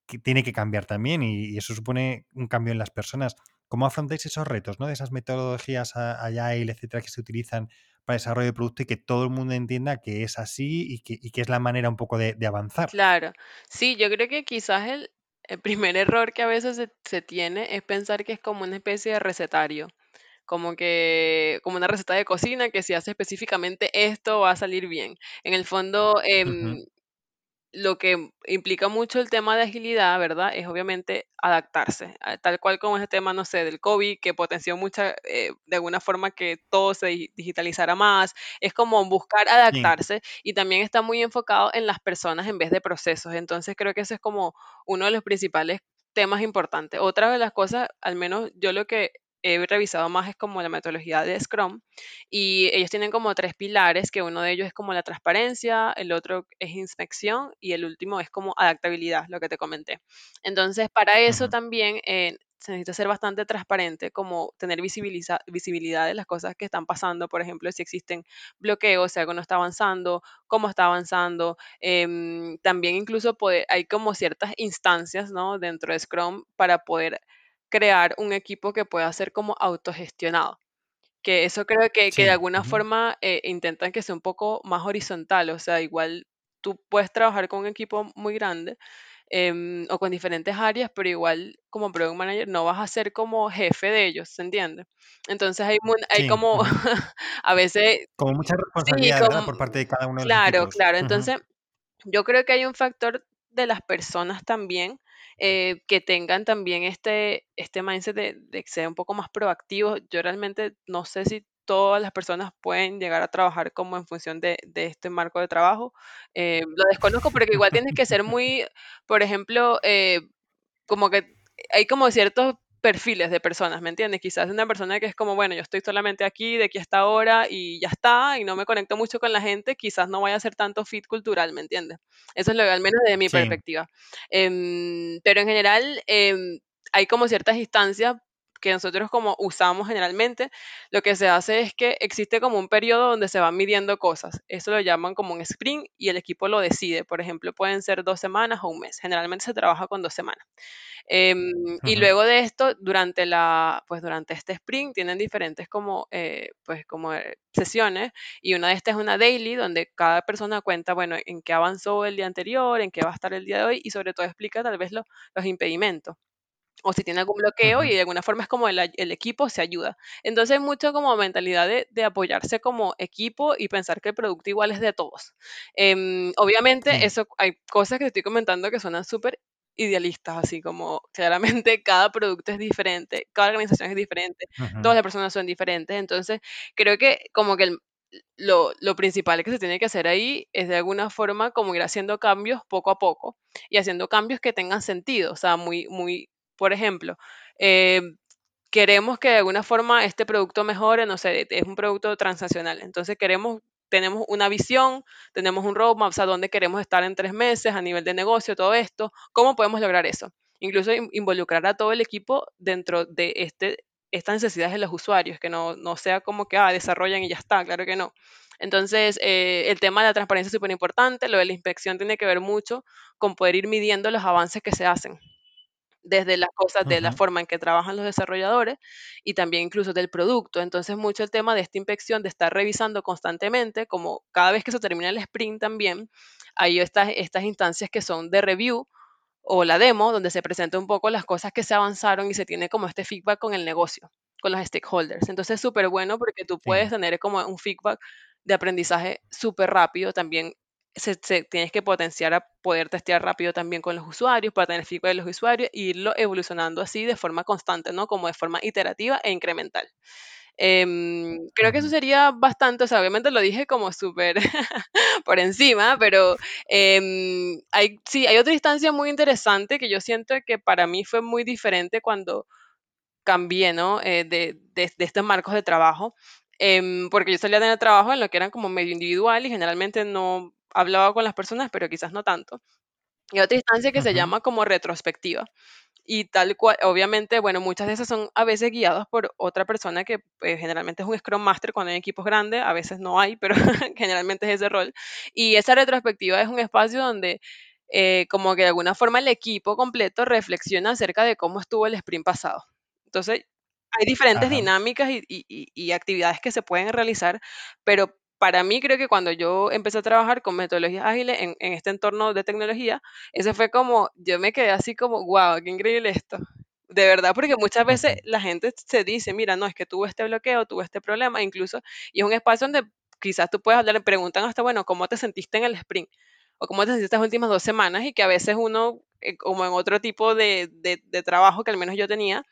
que tiene que cambiar también y, eso supone un cambio en las personas. ¿Cómo afrontáis esos retos, ¿no? De esas metodologías Agile, etcétera, que se utilizan para desarrollo de producto y que todo el mundo entienda que es así y que, es la manera un poco de, avanzar. Claro, sí, yo creo que quizás el, primer error que a veces se, tiene es pensar que es como una especie de recetario como que, como una receta de cocina que si hace específicamente esto va a salir bien. En el fondo, em, lo que implica mucho el tema de agilidad, ¿verdad? Es obviamente adaptarse, tal cual como ese tema, no sé, del COVID, que potenció mucha, eh, de alguna forma que todo se digitalizara más, es como buscar adaptarse y también está muy enfocado en las personas en vez de procesos. Entonces creo que ese es como uno de los principales temas importantes. Otra de las cosas, al menos yo lo que he revisado más es como la metodología de Scrum y ellos tienen como tres pilares, que uno de ellos es como la transparencia, el otro es inspección y el último es como adaptabilidad, lo que te comenté. Entonces, para eso también eh, se necesita ser bastante transparente, como tener visibilidad de las cosas que están pasando, por ejemplo, si existen bloqueos, si algo no está avanzando, cómo está avanzando. Em, también incluso hay como ciertas instancias ¿no? dentro de Scrum para poder crear un equipo que pueda ser como autogestionado. Que eso creo que, de alguna forma eh, intentan que sea un poco más horizontal, o sea, igual tú puedes trabajar con un equipo muy grande, Em, o con diferentes áreas, pero igual como product manager no vas a ser como jefe de ellos, ¿se entiende? Entonces hay, hay como a veces... Como mucha responsabilidad, Por parte de cada uno de los Claro, equipos. claro. Entonces yo creo que hay un factor de las personas también eh, que tengan también este, este mindset de, de ser un poco más proactivos. Yo realmente no sé si todas las personas pueden llegar a trabajar como en función de, este marco de trabajo. Eh, lo desconozco porque igual tienes que ser muy, por ejemplo, eh, como que hay como ciertos perfiles de personas, ¿me entiendes? Quizás una persona que es como, bueno, yo estoy solamente aquí de aquí hasta ahora y ya está, y no me conecto mucho con la gente, quizás no vaya a ser tanto fit cultural, ¿me entiendes? Eso es lo al menos desde mi perspectiva. Em, pero en general, em, hay como ciertas instancias que nosotros como usamos generalmente, lo que se hace es que existe como un periodo donde se van midiendo cosas. Eso lo llaman como un sprint y el equipo lo decide. Por ejemplo, pueden ser dos semanas o un mes. Generalmente se trabaja con dos semanas. Em, y luego de esto, durante la, pues durante este sprint tienen diferentes como, eh, pues como eh, sesiones y una de estas es una daily donde cada persona cuenta, bueno, en qué avanzó el día anterior, en qué va a estar el día de hoy y sobre todo explica tal vez los impedimentos o si tiene algún bloqueo y de alguna forma es como el, equipo se ayuda. Entonces hay mucho como mentalidad de, apoyarse como equipo y pensar que el producto igual es de todos. Em, obviamente eso hay cosas que estoy comentando que suenan súper idealistas, así como claramente cada producto es diferente, cada organización es diferente, todas las personas son diferentes, entonces creo que como que lo, lo, principal que se tiene que hacer ahí es de alguna forma como ir haciendo cambios poco a poco y haciendo cambios que tengan sentido, o sea, muy, muy por ejemplo, eh, queremos que de alguna forma este producto mejore, no sé, es un producto transaccional, entonces queremos, tenemos una visión, tenemos un roadmap, o sea, dónde queremos estar en tres meses a nivel de negocio, todo esto, ¿cómo podemos lograr eso? Incluso involucrar a todo el equipo dentro de este, estas necesidades de los usuarios, que no, no sea como que ah, desarrollan y ya está, claro que no. Entonces, eh, el tema de la transparencia es súper importante, lo de la inspección tiene que ver mucho con poder ir midiendo los avances que se hacen desde las cosas, de la forma en que trabajan los desarrolladores y también incluso del producto. Entonces, mucho el tema de esta inspección, de estar revisando constantemente, como cada vez que se termina el sprint también, hay estas, estas instancias que son de review o la demo, donde se presenta un poco las cosas que se avanzaron y se tiene como este feedback con el negocio, con los stakeholders. Entonces, es súper bueno porque tú puedes tener como un feedback de aprendizaje súper rápido, también se, tienes que potenciar a poder testear rápido también con los usuarios para tener feedback de los usuarios e irlo evolucionando así de forma constante, ¿no? Como de forma iterativa e incremental. Em, creo que eso sería bastante, o sea, obviamente lo dije como súper por encima, pero em, hay, sí, hay otra instancia muy interesante que yo siento que para mí fue muy diferente cuando cambié, ¿no? Eh, de, de, de, estos marcos de trabajo, em, porque yo salía de tener trabajo en lo que eran como medio individual y generalmente no hablaba con las personas, pero quizás no tanto. Y otra instancia que se llama como retrospectiva. Y tal cual, obviamente, bueno, muchas de esas son a veces guiadas por otra persona que pues, generalmente es un Scrum Master cuando hay equipos grandes, a veces no hay, pero generalmente es ese rol. Y esa retrospectiva es un espacio donde eh, como que de alguna forma el equipo completo reflexiona acerca de cómo estuvo el sprint pasado. Entonces, hay diferentes dinámicas y, y, actividades que se pueden realizar, pero para mí creo que cuando yo empecé a trabajar con metodologías ágiles en, este entorno de tecnología, ese fue como, yo me quedé así como, wow, qué increíble esto. De verdad, porque muchas veces la gente se dice, mira, no, es que tuve este bloqueo, tuve este problema, incluso, y es un espacio donde quizás tú puedes hablar, preguntan hasta, bueno, ¿cómo te sentiste en el sprint? O cómo te sentiste estas últimas dos semanas, y que a veces uno, eh, como en otro tipo de, de trabajo que al menos yo tenía,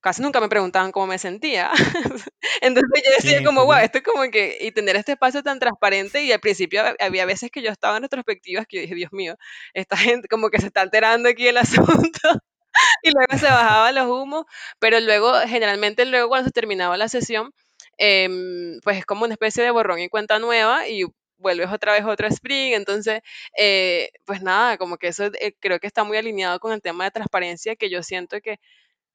casi nunca me preguntaban cómo me sentía. Entonces yo decía como, wow, esto es como que, y tener este espacio tan transparente, y al principio había veces que yo estaba en retrospectivas que yo dije, Dios mío, esta gente como que se está alterando aquí el asunto. y luego se bajaban los humos, pero luego, generalmente luego cuando se terminaba la sesión, em, pues es como una especie de borrón y cuenta nueva y vuelves otra vez otro sprint, entonces, eh, pues nada, como que eso eh, creo que está muy alineado con el tema de transparencia que yo siento que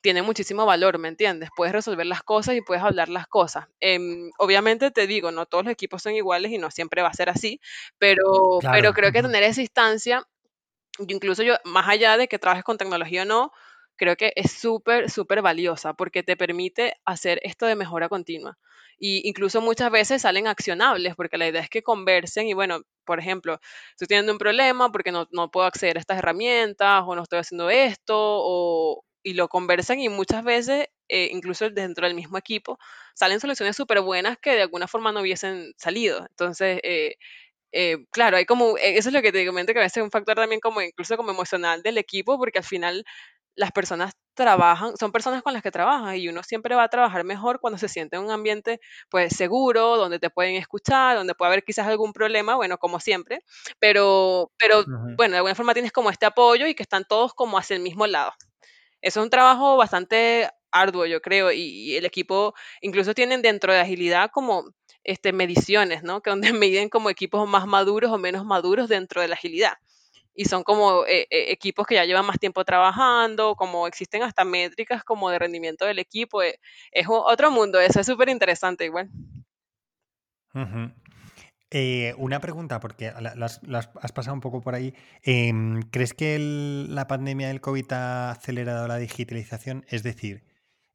tiene muchísimo valor, ¿me entiendes? Puedes resolver las cosas y puedes hablar las cosas. Em, obviamente te digo, no todos los equipos son iguales y no siempre va a ser así, pero, pero creo que tener esa instancia, incluso yo, más allá de que trabajes con tecnología o no, creo que es súper, súper valiosa porque te permite hacer esto de mejora continua. Y incluso muchas veces salen accionables porque la idea es que conversen y bueno, por ejemplo, estoy teniendo un problema porque no, no puedo acceder a estas herramientas o no estoy haciendo esto o, y lo conversan y muchas veces, eh, incluso dentro del mismo equipo, salen soluciones súper buenas que de alguna forma no hubiesen salido. Entonces, eh, eh, claro, hay como, eso es lo que te comento, que a veces es un factor también como incluso como emocional del equipo, porque al final las personas trabajan, son personas con las que trabajan y uno siempre va a trabajar mejor cuando se siente en un ambiente pues seguro, donde te pueden escuchar, donde puede haber quizás algún problema, bueno, como siempre, pero, pero bueno, de alguna forma tienes como este apoyo y que están todos como hacia el mismo lado. Eso es un trabajo bastante arduo, yo creo, y, el equipo incluso tienen dentro de agilidad como este, mediciones, ¿no? Que donde miden como equipos más maduros o menos maduros dentro de la agilidad. Y son como eh, eh, equipos que ya llevan más tiempo trabajando, como existen hasta métricas como de rendimiento del equipo. Eh, es otro mundo, eso es súper interesante igual. Eh, una pregunta, porque las, has pasado un poco por ahí. Em, ¿Crees que la pandemia del COVID ha acelerado la digitalización? Es decir,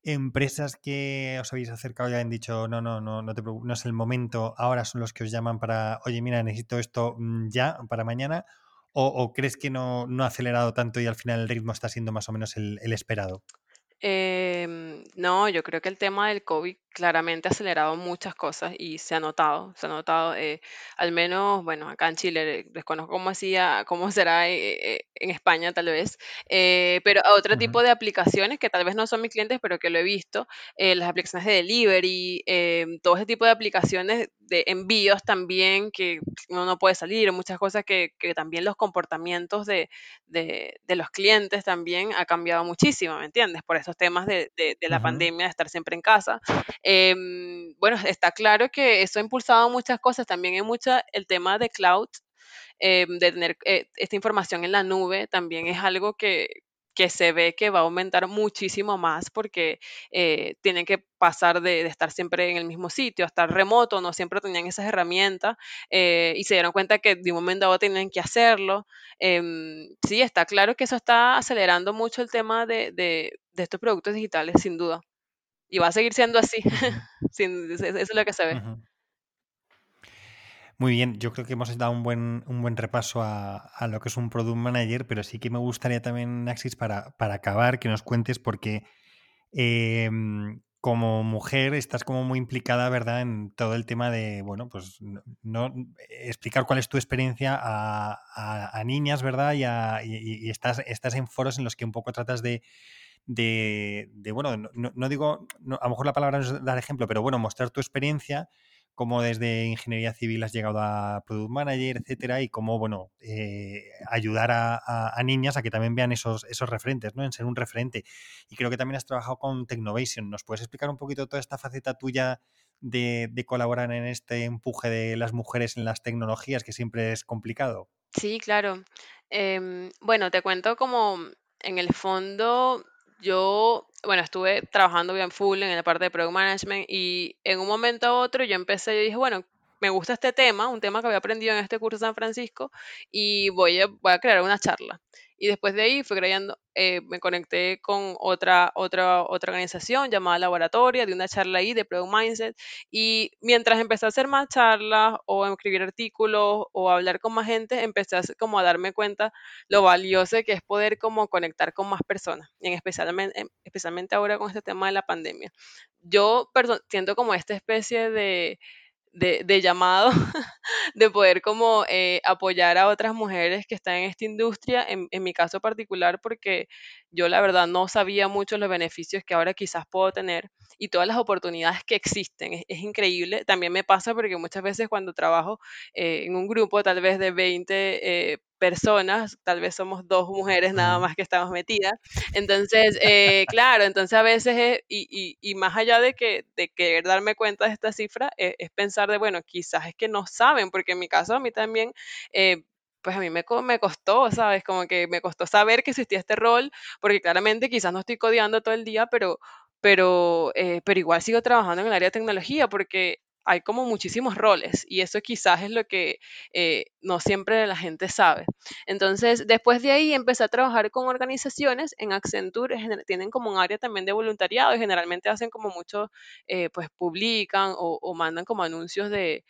empresas que os habéis acercado ya han dicho, no, no, no, no, te no es el momento, ahora son los que os llaman para, oye, mira, necesito esto mm, ya, para mañana. ¿O, crees que no, ha acelerado tanto y al final el ritmo está siendo más o menos el, el esperado? Em, no, yo creo que el tema del COVID claramente ha acelerado muchas cosas y se ha notado, se ha notado, eh, al menos, bueno, acá en Chile, desconozco cómo hacía, cómo será eh, eh, en España tal vez, pero a otro tipo de aplicaciones que tal vez no son mis clientes, pero que lo he visto, las aplicaciones de delivery, todo ese tipo de aplicaciones de envíos también, que uno no puede salir, muchas cosas que, que también los comportamientos de, de, de los clientes también ha cambiado muchísimo, ¿me entiendes? Por esos temas de, de la pandemia, de estar siempre en casa. Em, bueno, está claro que eso ha impulsado muchas cosas, también hay mucha, el tema de cloud, em, de tener eh, esta información en la nube, también es algo que, que se ve que va a aumentar muchísimo más porque eh, tienen que pasar de, estar siempre en el mismo sitio, a estar remoto, no siempre tenían esas herramientas eh, y se dieron cuenta que de un momento a otro tenían que hacerlo. Em, sí, está claro que eso está acelerando mucho el tema de, de estos productos digitales, sin duda. Y va a seguir siendo así. eso es lo que se ve. Muy bien, yo creo que hemos dado un buen, un buen repaso a, lo que es un Product Manager, pero sí que me gustaría también, Axis, para, para acabar, que nos cuentes, porque em, como mujer estás como muy implicada, ¿verdad?, en todo el tema de, bueno, pues no, explicar cuál es tu experiencia a, niñas, ¿verdad? Y, estás, estás en foros en los que un poco tratas de de, bueno, no, digo, a lo mejor la palabra no es dar ejemplo, pero bueno, mostrar tu experiencia, cómo desde ingeniería civil has llegado a product manager, etcétera, y cómo, bueno, eh, ayudar a, niñas a que también vean esos, esos referentes, ¿no? En ser un referente. Y creo que también has trabajado con Technovation. ¿Nos puedes explicar un poquito toda esta faceta tuya de, de colaborar en este empuje de las mujeres en las tecnologías, que siempre es complicado? Sí, claro. Em, bueno, te cuento como en el fondo yo, bueno, estuve trabajando bien full en la parte de Product Management y en un momento a otro yo empecé, y dije, bueno, me gusta este tema, un tema que había aprendido en este curso de San Francisco y voy a, voy a crear una charla. Y después de ahí fui creyendo, eh, me conecté con otra, otra, otra organización llamada Laboratoria, de una charla ahí de Product Mindset. Y mientras empecé a hacer más charlas o a escribir artículos o a hablar con más gente, empecé a, como a darme cuenta lo valioso que es poder como conectar con más personas, y en especialmente, especialmente ahora con este tema de la pandemia. Yo siento como esta especie de de, llamado de poder como eh, apoyar a otras mujeres que están en esta industria, en, mi caso particular, porque yo la verdad no sabía mucho los beneficios que ahora quizás puedo tener y todas las oportunidades que existen. Es, increíble. También me pasa porque muchas veces cuando trabajo eh, en un grupo tal vez de 20 personas, tal vez somos dos mujeres nada más que estamos metidas. Entonces, eh, claro, entonces a veces, y, y, más allá de que de querer darme cuenta de esta cifra, eh, es pensar de, bueno, quizás es que no saben, porque en mi caso a mí también... Eh, pues a mí me, me costó, ¿sabes? Como que me costó saber que existía este rol, porque claramente quizás no estoy codeando todo el día, pero, pero, pero igual sigo trabajando en el área de tecnología, porque hay como muchísimos roles y eso quizás es lo que eh, no siempre la gente sabe. Entonces, después de ahí empecé a trabajar con organizaciones. En Accenture tienen como un área también de voluntariado y generalmente hacen como mucho, eh, pues publican o, mandan como anuncios de,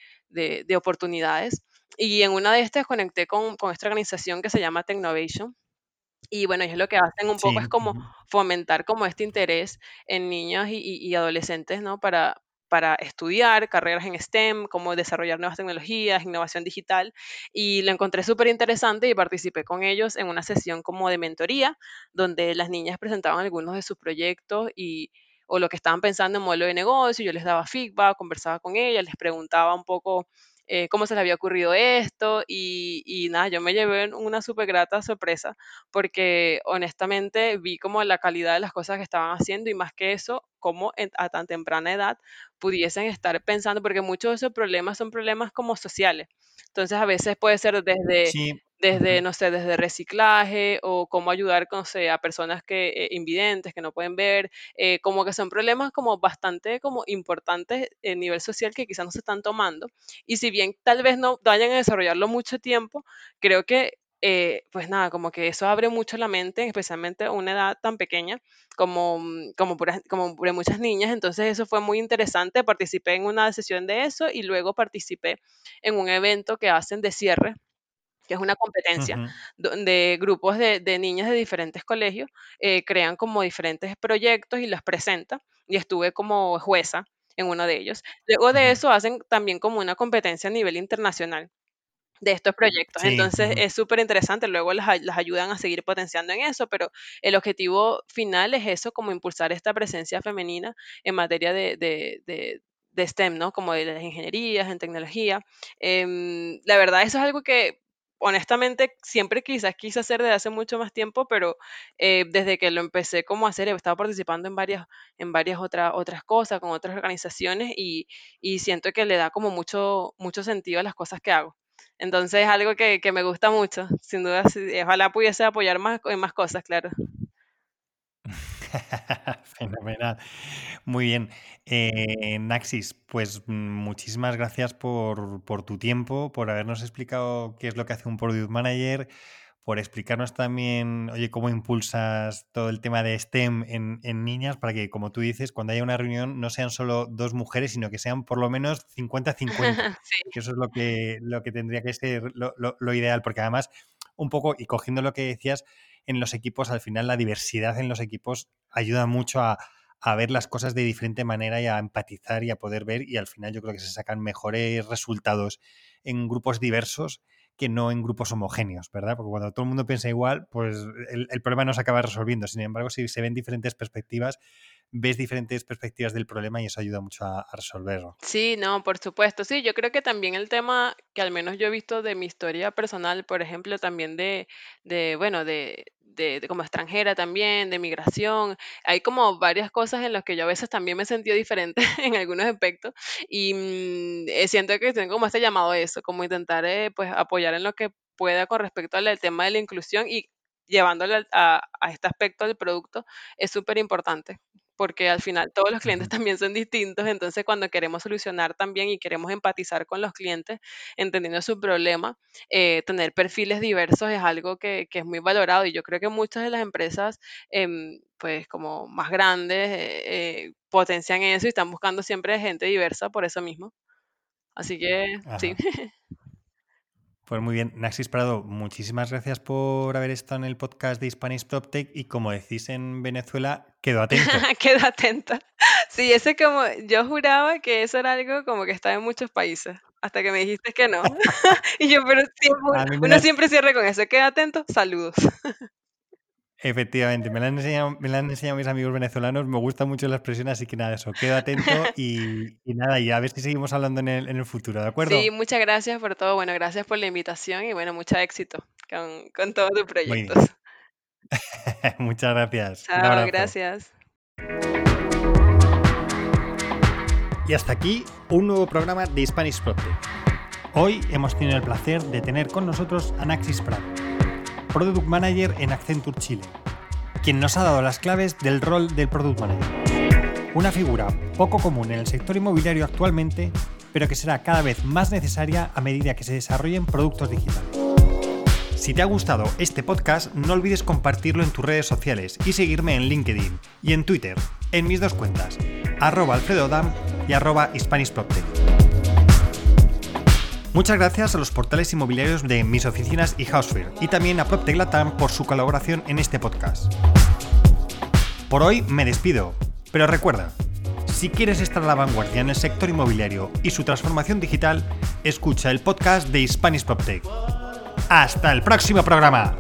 oportunidades. Y en una de estas conecté con, con esta organización que se llama Technovation y bueno, es lo que hacen un poco es como fomentar como este interés en niños y, adolescentes, ¿no? Para, para estudiar carreras en STEM, cómo desarrollar nuevas tecnologías, innovación digital, y lo encontré súper interesante y participé con ellos en una sesión como de mentoría, donde las niñas presentaban algunos de sus proyectos y o lo que estaban pensando en modelo de negocio, yo les daba feedback, conversaba con ellas, les preguntaba un poco eh, cómo se le había ocurrido esto y, nada, yo me llevé una súper grata sorpresa porque honestamente vi como la calidad de las cosas que estaban haciendo y más que eso, cómo a tan temprana edad pudiesen estar pensando, porque muchos de esos problemas son problemas como sociales. Entonces a veces puede ser desde desde, no sé, desde reciclaje o cómo ayudar con, a personas que, eh, invidentes que no pueden ver, eh, como que son problemas como bastante como importantes a nivel social que quizás no se están tomando. Y si bien tal vez no vayan a desarrollarlo mucho tiempo, creo que eh, pues nada, como que eso abre mucho la mente, especialmente a una edad tan pequeña como, mm, como, como por muchas niñas. Entonces eso fue muy interesante. Participé en una sesión de eso y luego participé en un evento que hacen de cierre que es una competencia donde grupos de, de, niñas de diferentes colegios eh, crean como diferentes proyectos y los presentan. Y estuve como jueza en uno de ellos. Luego de eso hacen también como una competencia a nivel internacional de estos proyectos. Entonces es súper interesante, luego las, las, ayudan a seguir potenciando en eso, pero el objetivo final es eso, como impulsar esta presencia femenina en materia de, de, de STEM, ¿no? Como de las ingenierías, en tecnología. Em, la verdad, eso es algo que honestamente siempre quizás quise hacer desde hace mucho más tiempo, pero eh, desde que lo empecé como a hacer, he estado participando en varias, en varias otras otras cosas, con otras organizaciones y, siento que le da como mucho, mucho sentido a las cosas que hago. Entonces es algo que, me gusta mucho, sin duda, ojalá pudiese apoyar más en más cosas, claro. Fenomenal. Muy bien. Eh, Naxis, pues mm, muchísimas gracias por, tu tiempo, por habernos explicado qué es lo que hace un Product Manager, por explicarnos también, oye, cómo impulsas todo el tema de STEM en, niñas para que, como tú dices, cuando haya una reunión no sean solo dos mujeres, sino que sean por lo menos 50-50, que eso es lo que, lo que tendría que ser lo, lo ideal, porque además, un poco, y cogiendo lo que decías, en los equipos, al final la diversidad en los equipos ayuda mucho a, ver las cosas de diferente manera y a empatizar y a poder ver y al final yo creo que se sacan mejores resultados en grupos diversos que no en grupos homogéneos, ¿verdad? Porque cuando todo el mundo piensa igual, pues el, el problema no se acaba resolviendo. Sin embargo, si se ven diferentes perspectivas, ves diferentes perspectivas del problema y eso ayuda mucho a, resolverlo. Sí, no, por supuesto. Sí, yo creo que también el tema que al menos yo he visto de mi historia personal, por ejemplo, también de, de bueno, de, de, como extranjera también, de migración. Hay como varias cosas en las que yo a veces también me he sentido diferente en algunos aspectos y mm, eh, siento que tengo como este llamado a eso, como intentar eh, pues apoyar en lo que pueda con respecto al tema de la inclusión y llevándole a, a este aspecto del producto es súper importante porque al final todos los clientes también son distintos, entonces cuando queremos solucionar también y queremos empatizar con los clientes, entendiendo su problema, eh, tener perfiles diversos es algo que, es muy valorado y yo creo que muchas de las empresas, em, pues como más grandes, eh, eh, potencian eso y están buscando siempre gente diversa por eso mismo. Así que sí. Pues muy bien, Naxis Prado, muchísimas gracias por haber estado en el podcast de Spanish PropTech y como decís en Venezuela, quedo atento. quedo atenta. Sí, ese como, yo juraba que eso era algo como que estaba en muchos países, hasta que me dijiste que no. y yo, pero siempre, uno siempre cierra con eso, queda atento, saludos. Efectivamente, me la, han enseñado, me la han enseñado mis amigos venezolanos, me gusta mucho la expresión, así que nada, eso, quedo atento y, nada, y a ver si seguimos hablando en el, en el futuro, ¿de acuerdo? Sí, muchas gracias por todo, bueno, gracias por la invitación y bueno, mucho éxito con, con todos tus proyectos. Muchas gracias. Chao, gracias. Y hasta aquí un nuevo programa de Spanish Protect. Hoy hemos tenido el placer de tener con nosotros a Naxis Prado, Product Manager en Accenture Chile, quien nos ha dado las claves del rol del Product Manager. Una figura poco común en el sector inmobiliario actualmente, pero que será cada vez más necesaria a medida que se desarrollen productos digitales. Si te ha gustado este podcast, no olvides compartirlo en tus redes sociales y seguirme en LinkedIn y en Twitter, en mis dos cuentas, arroba alfredodam y arroba Muchas gracias a los portales inmobiliarios de Mis Oficinas y Housefair y también a PropTech Latam por su colaboración en este podcast. Por hoy me despido, pero recuerda, si quieres estar a la vanguardia en el sector inmobiliario y su transformación digital, escucha el podcast de Spanish PropTech. ¡Hasta el próximo programa!